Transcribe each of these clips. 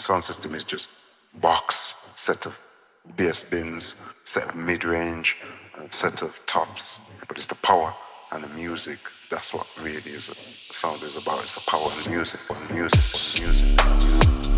sound system is just box, set of bass bins, set of mid-range, set of tops. But it's the power and the music. That's what really is sound is about. It's the power and the music, and music, and the music.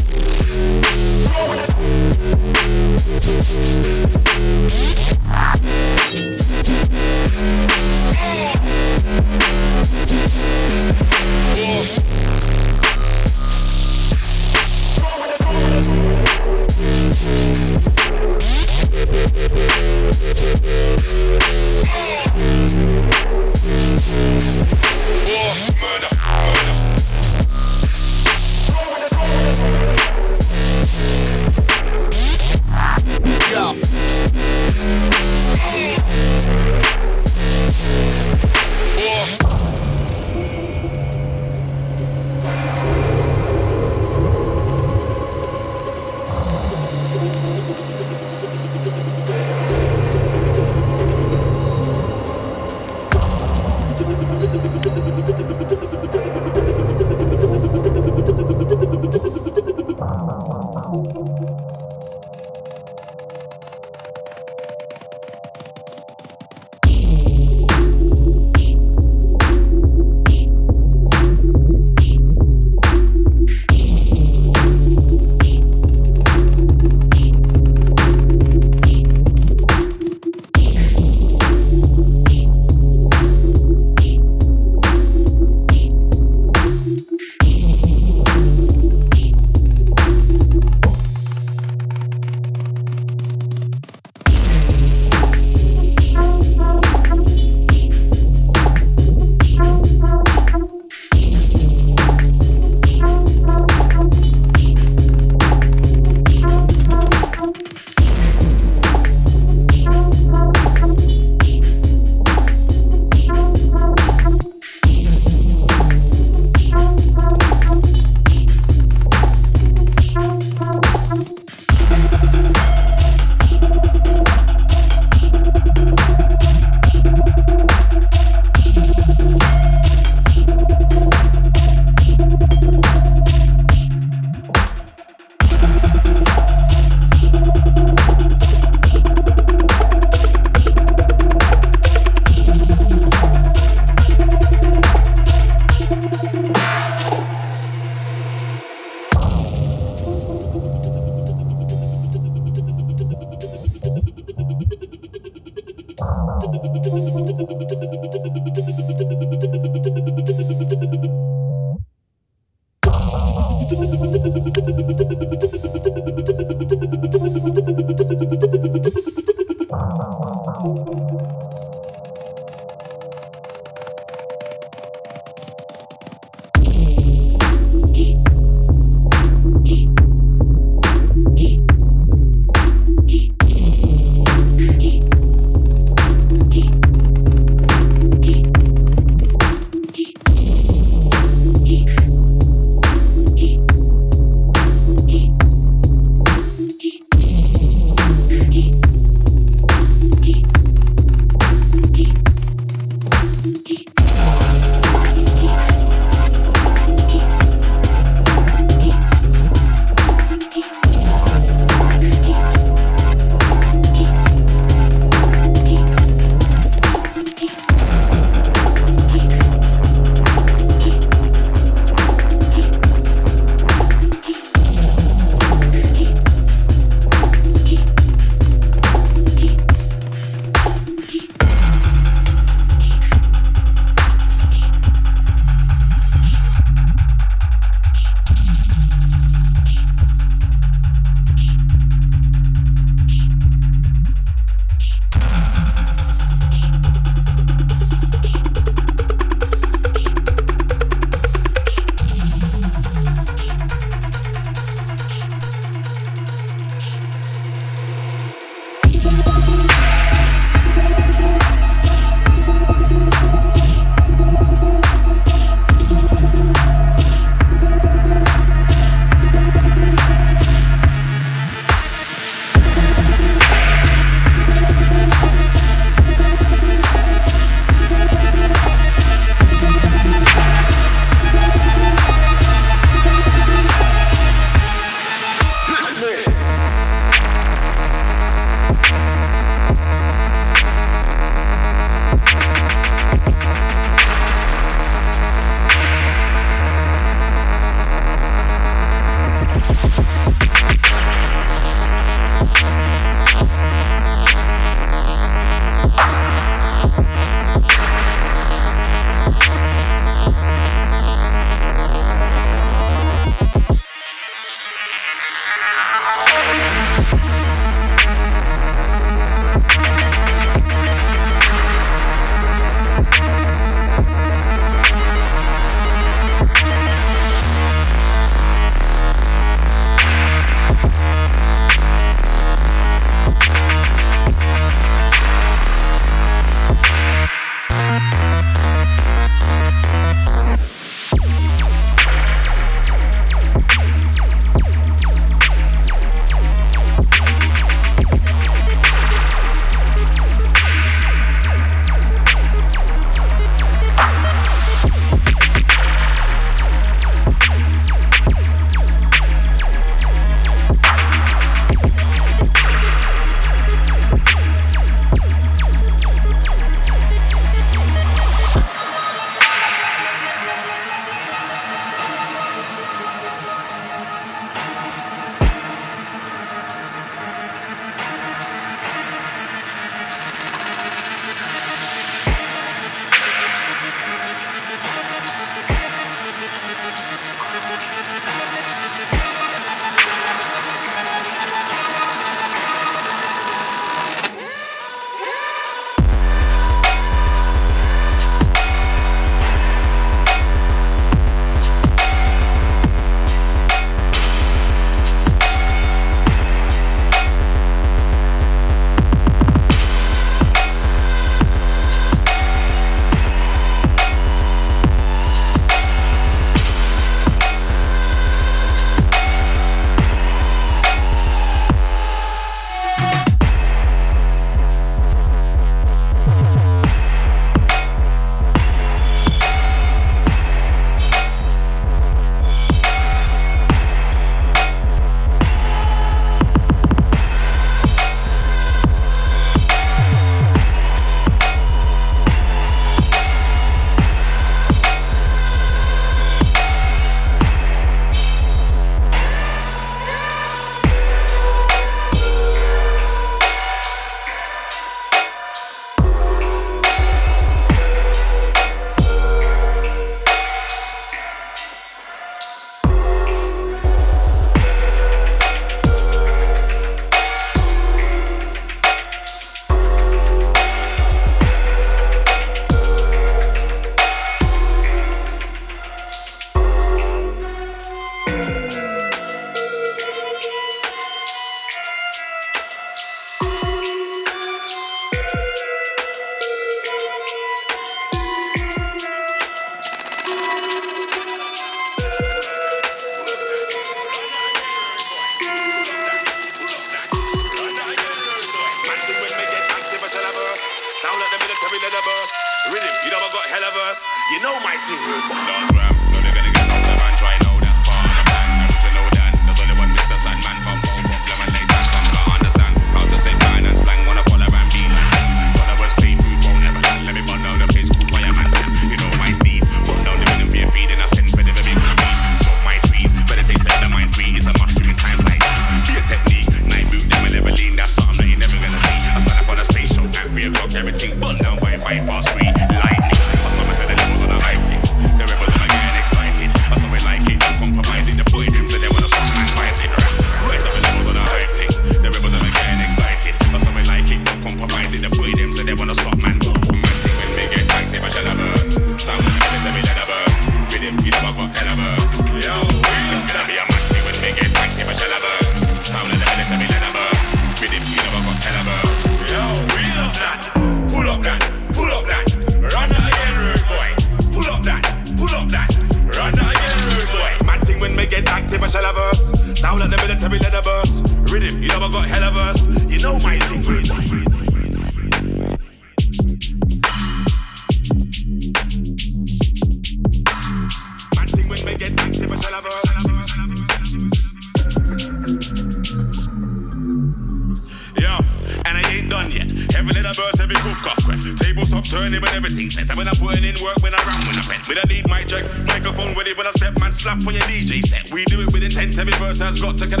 got to get.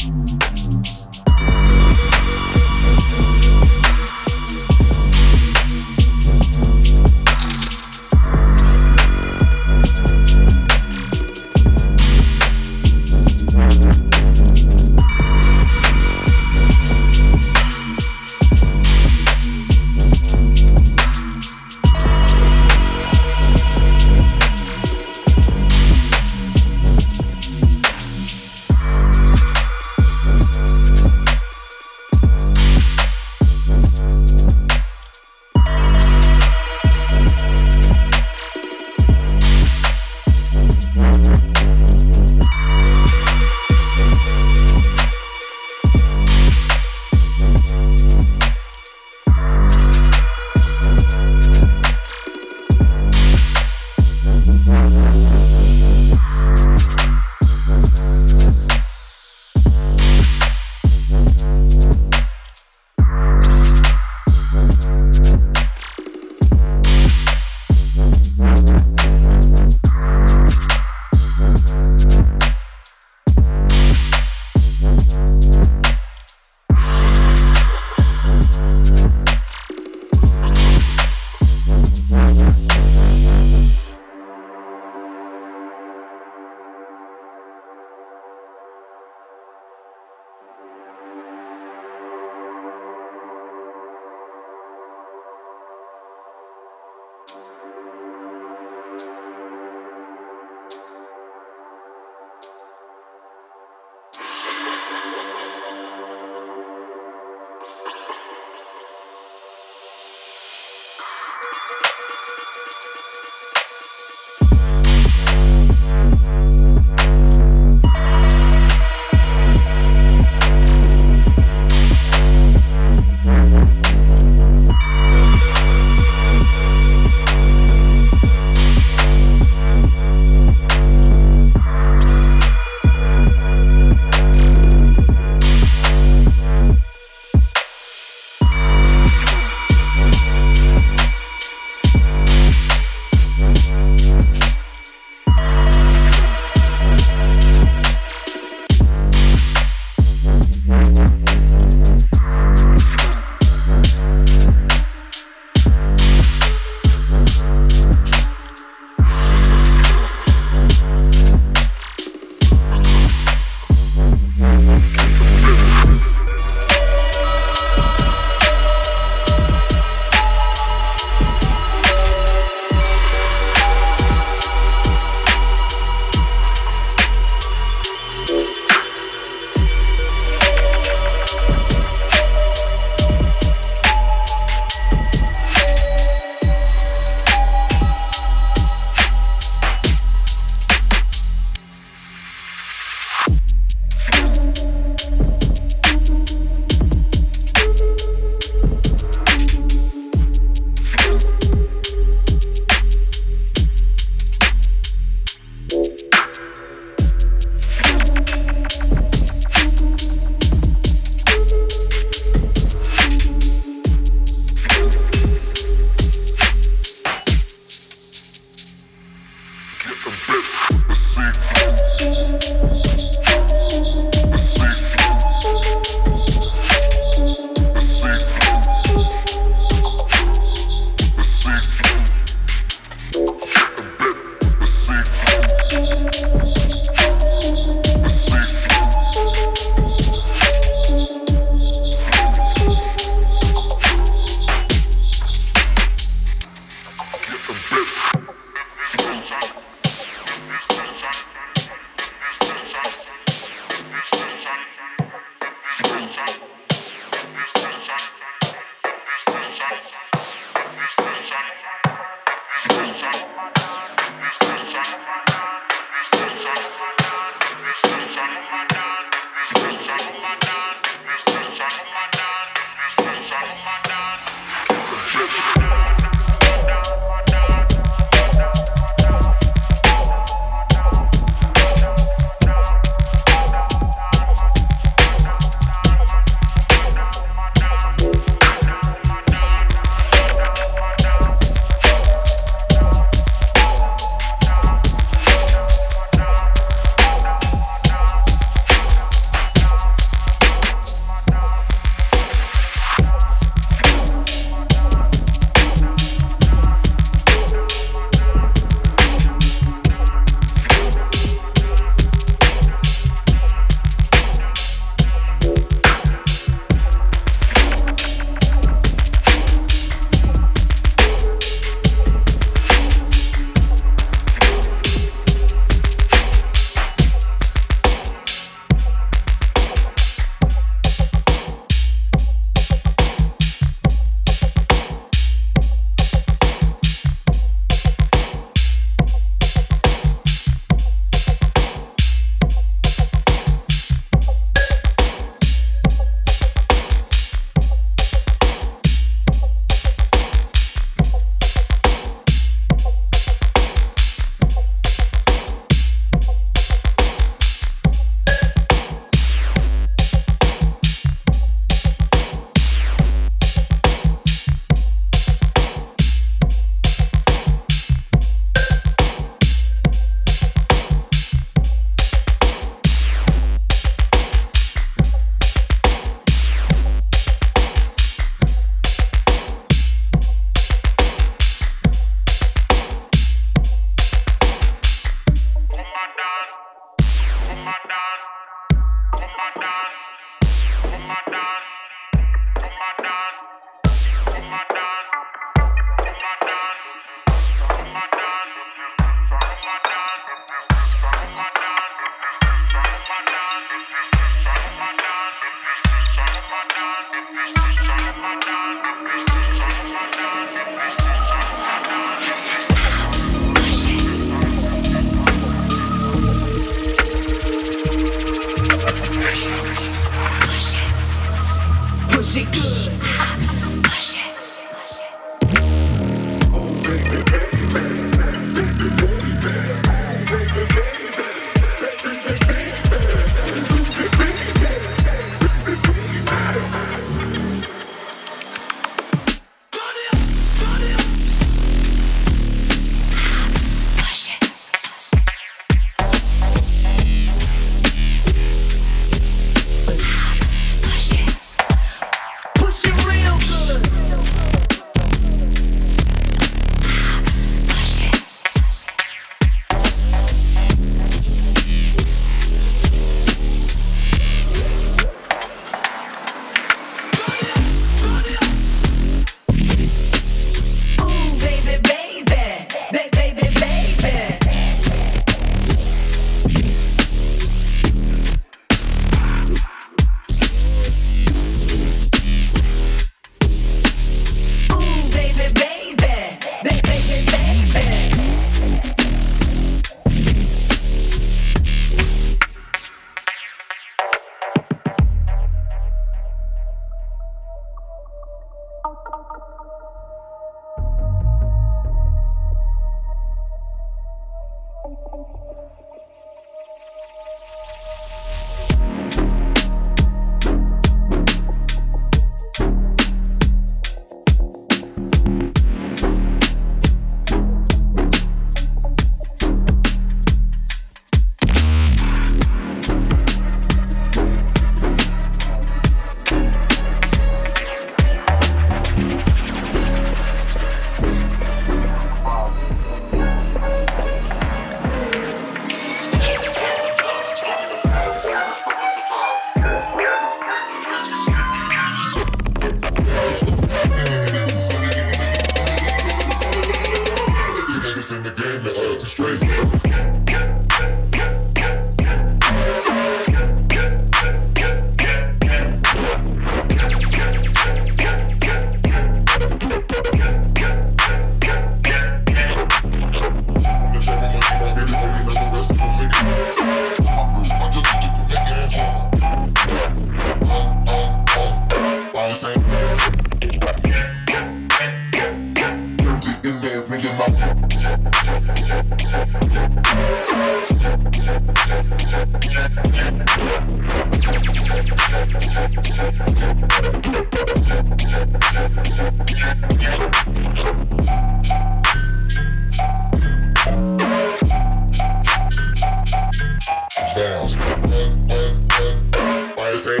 Dangerous,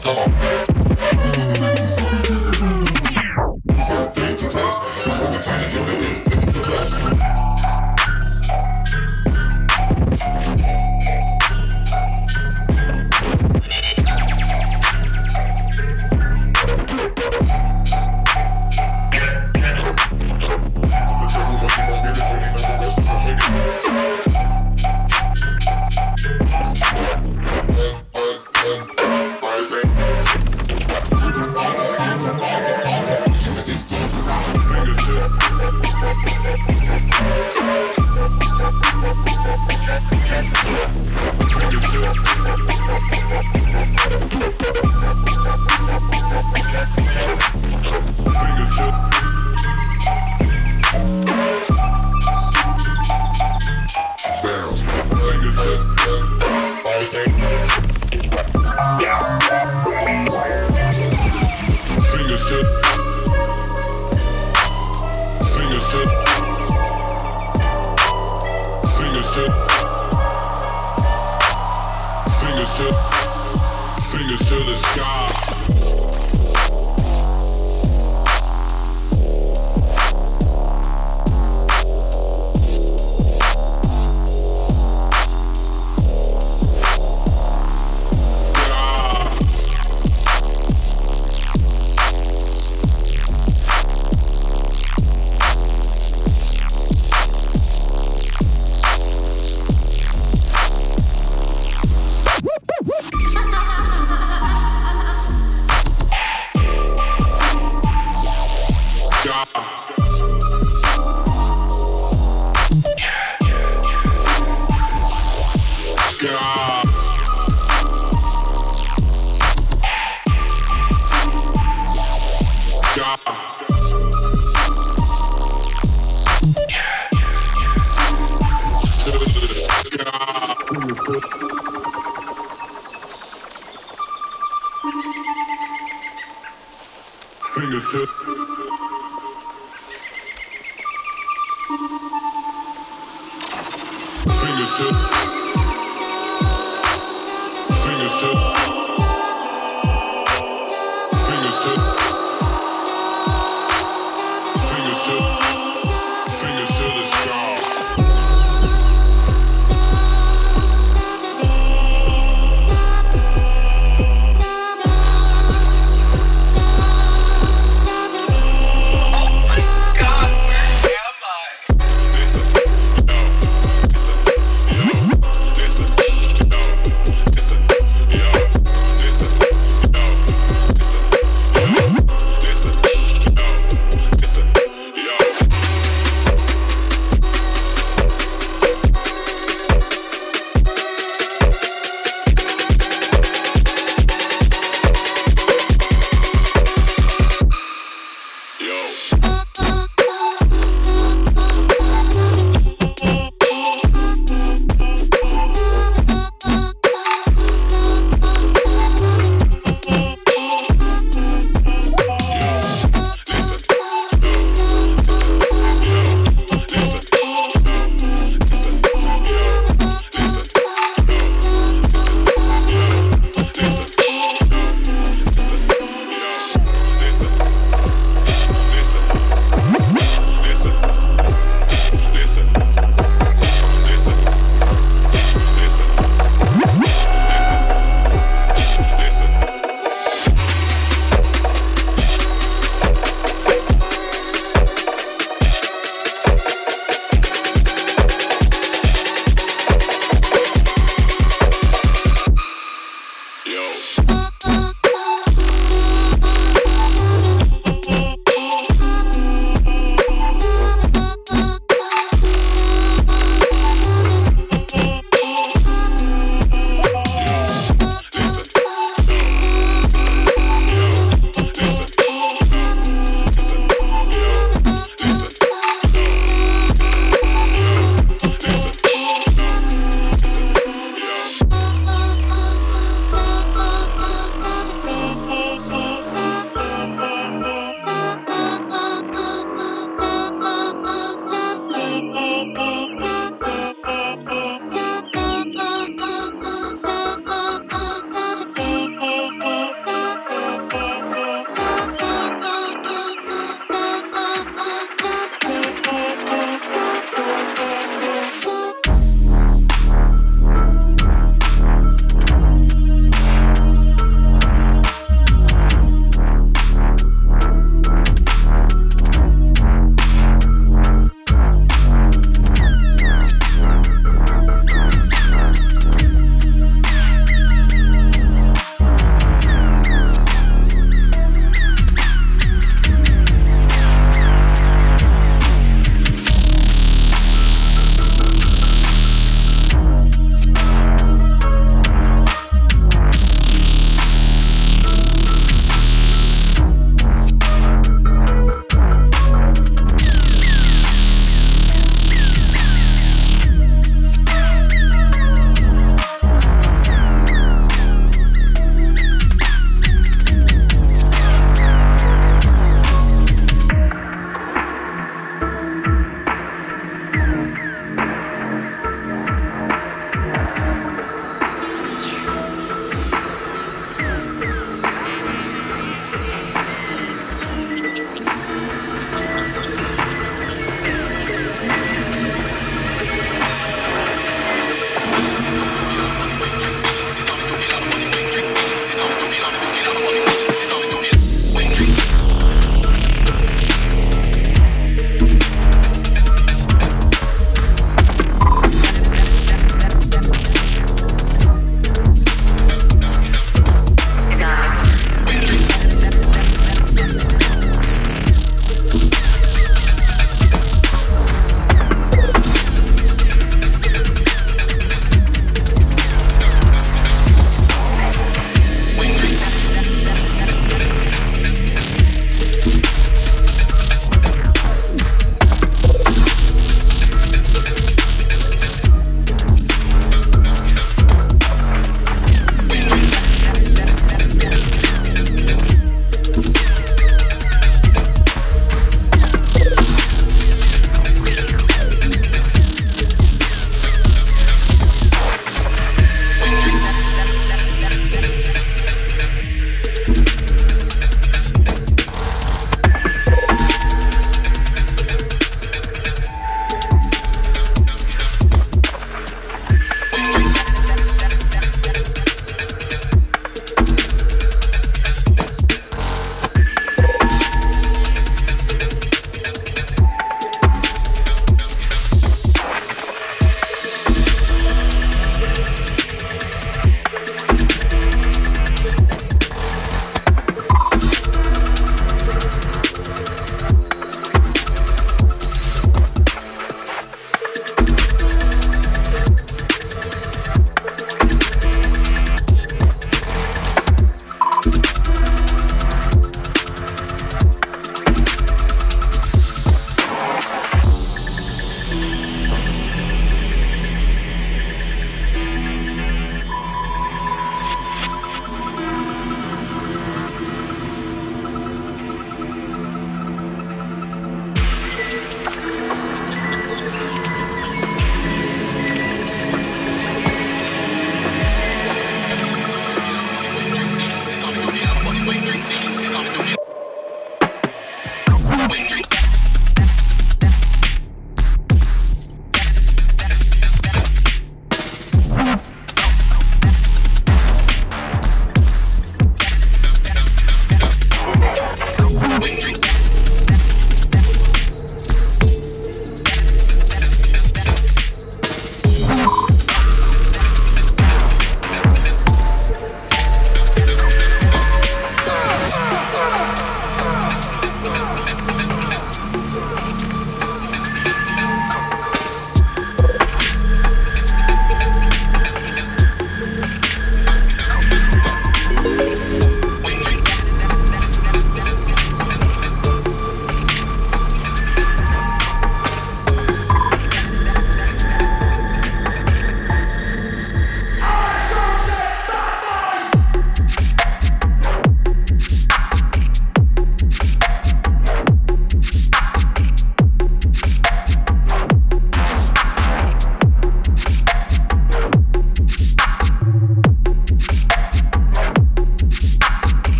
come on.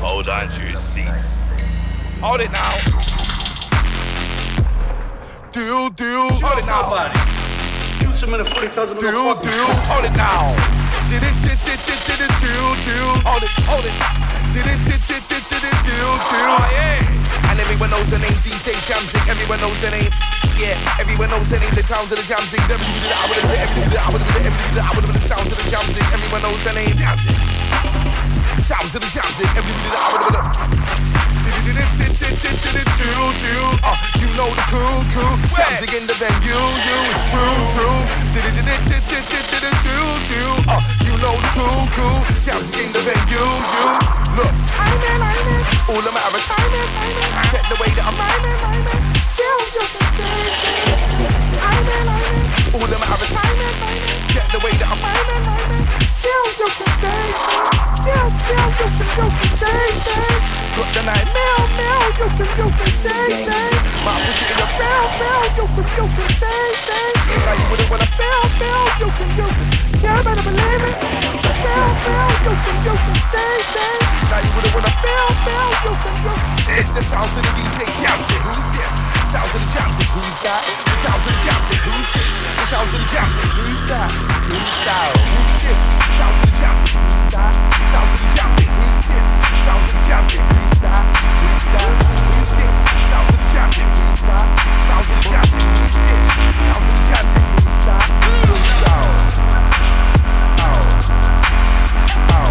Hold on to your seats. Hold it now. Deal, deal. Hold it now. Shoot some in the foot, he tells him to Deal, deal. Hold it now. Did it, did it, did it, did it, deal, deal. Hold it, hold it. Did it, did it, did it, did it, deal, deal. Oh, yeah. And everyone knows the name DJ Jamzik. Everyone knows the name. Yeah, everyone knows the name. The sounds of the Jamzik. I would have been, I would have been, I would have been, I would have been the sounds of the Jamzik. Everyone knows the name. Sounds of the Jamzik. Everyone I would have been. Uh, you know the cool, cool. Jamzik in the venue, you is true, true. Uh, you know the cool, cool. Jamzik in the venue, you. Look, I'm in, I'm in. All I'm out of time, time. Check the way that I'm rhyming, rhyming. Still, you can say, say. I'm in, I'm in. All I'm out of time, time. Check the way that I'm rhyming, rhyming. Still, you can say, say. Still, still, you can, you can say, say. Got the night mail, mail, you can, you can say, say. Pussy in the mail, mail, you can, you can say, say. Now you wouldn't wanna fail, fail, you can, you can. Yeah, better believe it. Fail, fail, you can, you can say, say. Now you wouldn't wanna fail, fail, you can, you can. It's the sounds of the DJ Jamzik. Who's this? This of the jam say who's that? This house of the jam say who's this? This house of the jam say who's that? Who's that? Who's this? This house of the jam say who's that? This house of the jam say who's this? This house of the jam say who's that? Who's that? Who's this? This house of the jam say who's that? This house of the jam say who's this? This house of the jam say who's that? Who's that? Oh. Oh.